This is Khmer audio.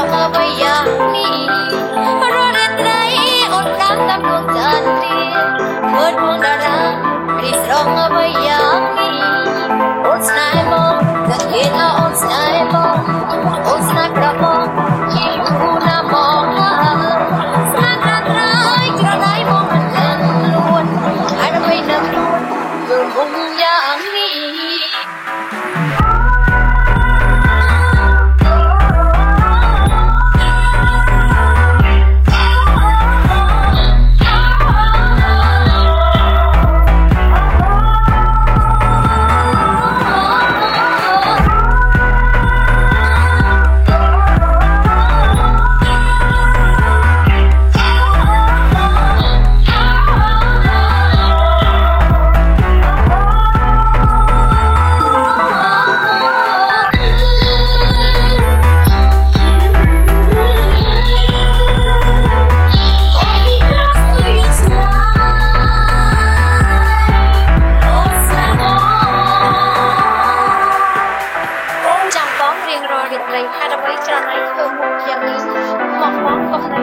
មកអ្វីយ៉ាងនេះរត់រត់តែអូនតាមតាមដួងចន្ទរីមើលមកតារារីស្រងអ្វីយ៉ាង incredibly dynamic, who will be at least one month of